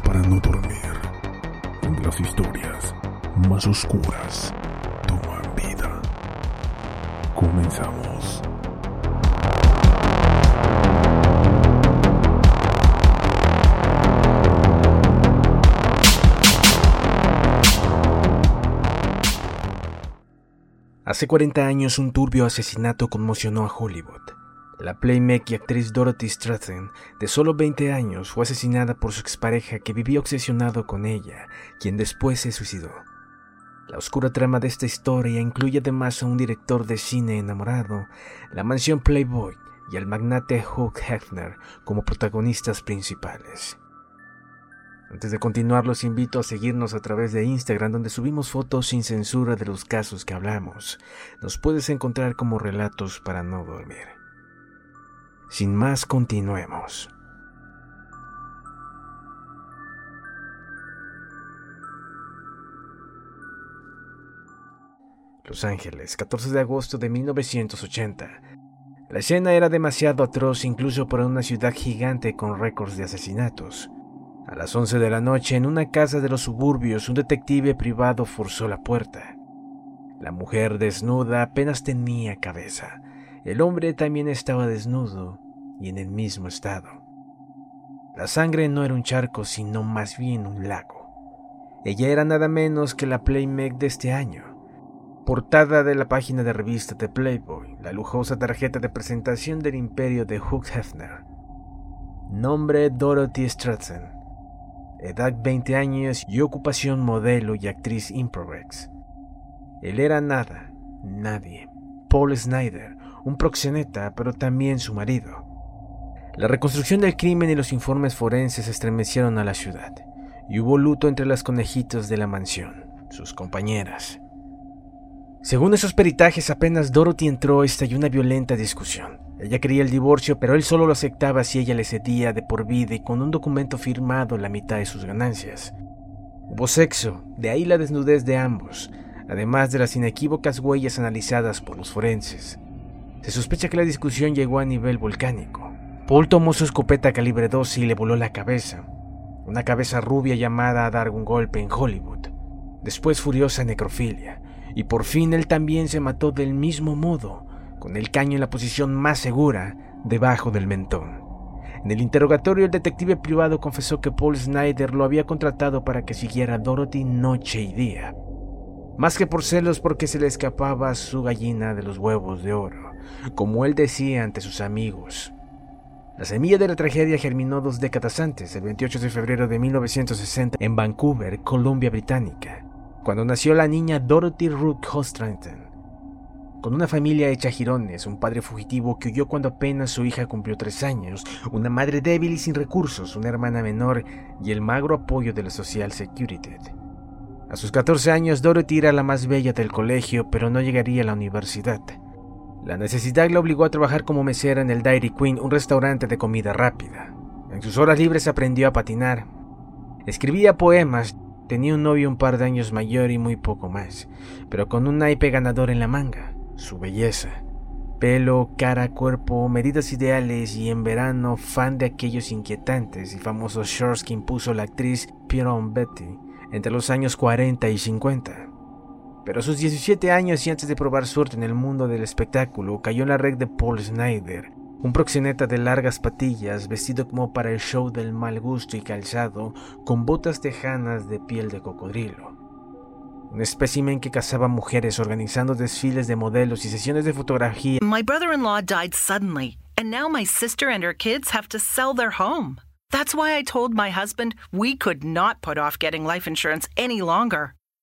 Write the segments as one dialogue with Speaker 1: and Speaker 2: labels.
Speaker 1: Para no dormir, las historias más oscuras toman vida. Comenzamos.
Speaker 2: Hace 40 años un turbio asesinato conmocionó a Hollywood. La playmate y actriz Dorothy Stratton, de solo 20 años, fue asesinada por su expareja que vivía obsesionado con ella, quien después se suicidó. La oscura trama de esta historia incluye además a un director de cine enamorado, la mansión Playboy y al magnate Hugh Hefner como protagonistas principales. Antes de continuar, los invito a seguirnos a través de Instagram, donde subimos fotos sin censura de los casos que hablamos. Nos puedes encontrar como relatos para no dormir. Sin más, continuemos. Los Ángeles, 14 de agosto de 1980. La escena era demasiado atroz incluso para una ciudad gigante con récords de asesinatos. A las 11 de la noche, en una casa de los suburbios, un detective privado forzó la puerta. La mujer desnuda apenas tenía cabeza. El hombre también estaba desnudo y en el mismo estado. La sangre no era un charco, sino más bien un lago. Ella era nada menos que la Playmate de este año. Portada de la página de revista de Playboy, la lujosa tarjeta de presentación del imperio de Hugh Hefner. Nombre Dorothy Stratton. Edad 20 años y ocupación modelo y actriz Improvex. Él era nada, nadie. Paul Snyder, un proxeneta, pero también su marido. La reconstrucción del crimen y los informes forenses estremecieron a la ciudad, y hubo luto entre las conejitos de la mansión, sus compañeras. Según esos peritajes, apenas Dorothy entró, estalló una violenta discusión. Ella quería el divorcio, pero él solo lo aceptaba si ella le cedía de por vida y con un documento firmado la mitad de sus ganancias. Hubo sexo, de ahí la desnudez de ambos, además de las inequívocas huellas analizadas por los forenses. Se sospecha que la discusión llegó a nivel volcánico. Paul tomó su escopeta calibre 12 y le voló la cabeza. Una cabeza rubia llamada a dar un golpe en Hollywood. Después furiosa necrofilia. Y por fin él también se mató del mismo modo, con el caño en la posición más segura, debajo del mentón. En el interrogatorio, el detective privado confesó que Paul Snyder lo había contratado para que siguiera a Dorothy noche y día. Más que por celos porque se le escapaba su gallina de los huevos de oro, como él decía ante sus amigos. La semilla de la tragedia germinó dos décadas antes, el 28 de febrero de 1960, en Vancouver, Columbia Británica, cuando nació la niña Dorothy Rook Hostranton. Con una familia hecha jirones, un padre fugitivo que huyó cuando apenas su hija cumplió tres años, una madre débil y sin recursos, una hermana menor y el magro apoyo de la Social Security. A sus 14 años, Dorothy era la más bella del colegio, pero no llegaría a la universidad. La necesidad la obligó a trabajar como mesera en el Dairy Queen, un restaurante de comida rápida. En sus horas libres aprendió a patinar. Escribía poemas, tenía un novio un par de años mayor y muy poco más, pero con un naipe ganador en la manga, su belleza. Pelo, cara, cuerpo, medidas ideales y en verano fan de aquellos inquietantes y famosos shorts que impuso la actriz Pierron Betty entre los años 40 y 50. Pero a sus 17 años y antes de probar suerte en el mundo del espectáculo, cayó en la red de Paul Snyder, un proxeneta de largas patillas, vestido como para el show del mal gusto y calzado, con botas tejanas de piel de cocodrilo. Un espécimen que cazaba mujeres organizando desfiles de modelos y sesiones de fotografía.
Speaker 3: My brother in law died suddenly, and now my sister and her kids have to sell their home. That's why I told my husband we could not put off getting life insurance any longer.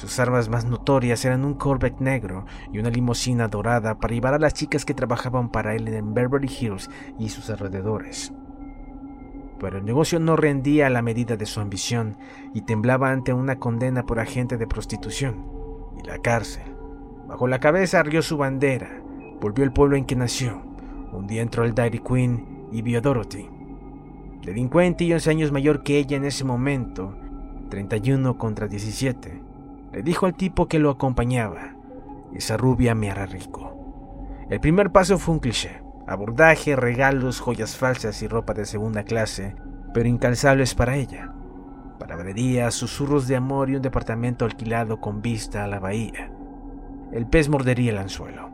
Speaker 2: sus armas más notorias eran un Corvette negro y una limusina dorada para llevar a las chicas que trabajaban para él en Beverly Hills y sus alrededores. Pero el negocio no rendía a la medida de su ambición y temblaba ante una condena por agente de prostitución y la cárcel. Bajo la cabeza arrió su bandera, volvió al pueblo en que nació. Un día entró al Dairy Queen y vio a Dorothy. Delincuente y 11 años mayor que ella en ese momento, 31 contra 17. Le dijo al tipo que lo acompañaba, esa rubia me hará rico. El primer paso fue un cliché, abordaje, regalos, joyas falsas y ropa de segunda clase, pero incalzables para ella. Palabrería, susurros de amor y un departamento alquilado con vista a la bahía. El pez mordería el anzuelo.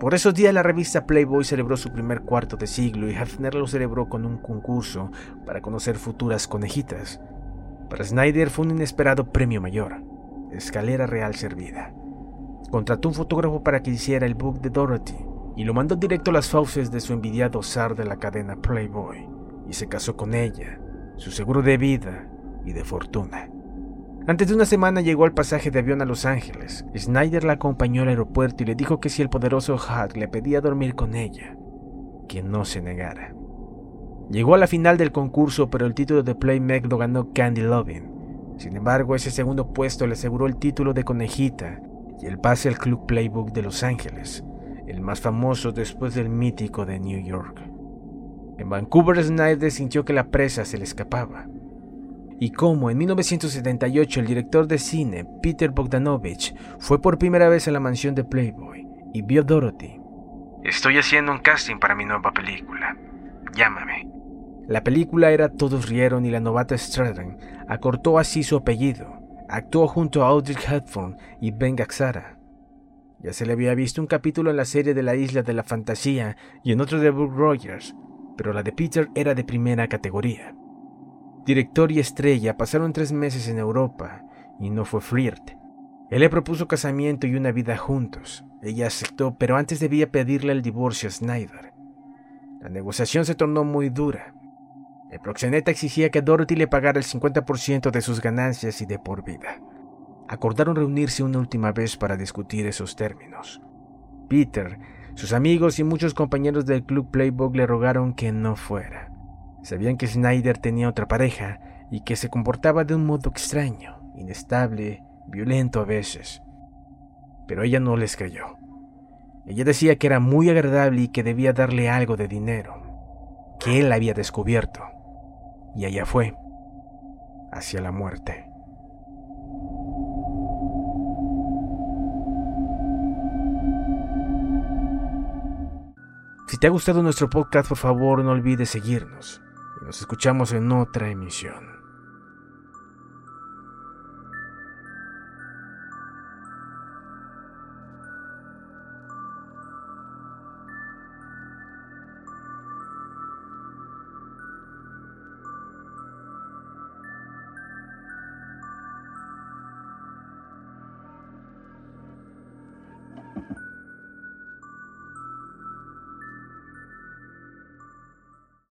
Speaker 2: Por esos días la revista Playboy celebró su primer cuarto de siglo y Hafner lo celebró con un concurso para conocer futuras conejitas. Para Snyder fue un inesperado premio mayor escalera real servida. Contrató un fotógrafo para que hiciera el book de Dorothy y lo mandó directo a las fauces de su envidiado zar de la cadena Playboy y se casó con ella, su seguro de vida y de fortuna. Antes de una semana llegó al pasaje de avión a Los Ángeles. Snyder la acompañó al aeropuerto y le dijo que si el poderoso Hug le pedía dormir con ella, que no se negara. Llegó a la final del concurso, pero el título de Playmate lo ganó Candy Lovin, sin embargo, ese segundo puesto le aseguró el título de conejita y el pase al Club Playbook de Los Ángeles, el más famoso después del mítico de New York. En Vancouver, Snyder sintió que la presa se le escapaba. Y como en 1978 el director de cine, Peter Bogdanovich, fue por primera vez a la mansión de Playboy y vio Dorothy. Estoy haciendo un casting para mi nueva película. Llámame. La película era Todos rieron y la novata Stratton acortó así su apellido. Actuó junto a Audrey Hepburn y Ben Gazzara. Ya se le había visto un capítulo en la serie de la Isla de la Fantasía y en otro de Brooke Rogers, pero la de Peter era de primera categoría. Director y estrella pasaron tres meses en Europa y no fue flirt. Él le propuso casamiento y una vida juntos. Ella aceptó, pero antes debía pedirle el divorcio a Snyder. La negociación se tornó muy dura. El proxeneta exigía que Dorothy le pagara el 50% de sus ganancias y de por vida. Acordaron reunirse una última vez para discutir esos términos. Peter, sus amigos y muchos compañeros del club Playbook le rogaron que no fuera. Sabían que Snyder tenía otra pareja y que se comportaba de un modo extraño, inestable, violento a veces. Pero ella no les creyó. Ella decía que era muy agradable y que debía darle algo de dinero, que él había descubierto y allá fue, hacia la muerte. Si te ha gustado nuestro podcast, por favor no olvides seguirnos. Nos escuchamos en otra emisión.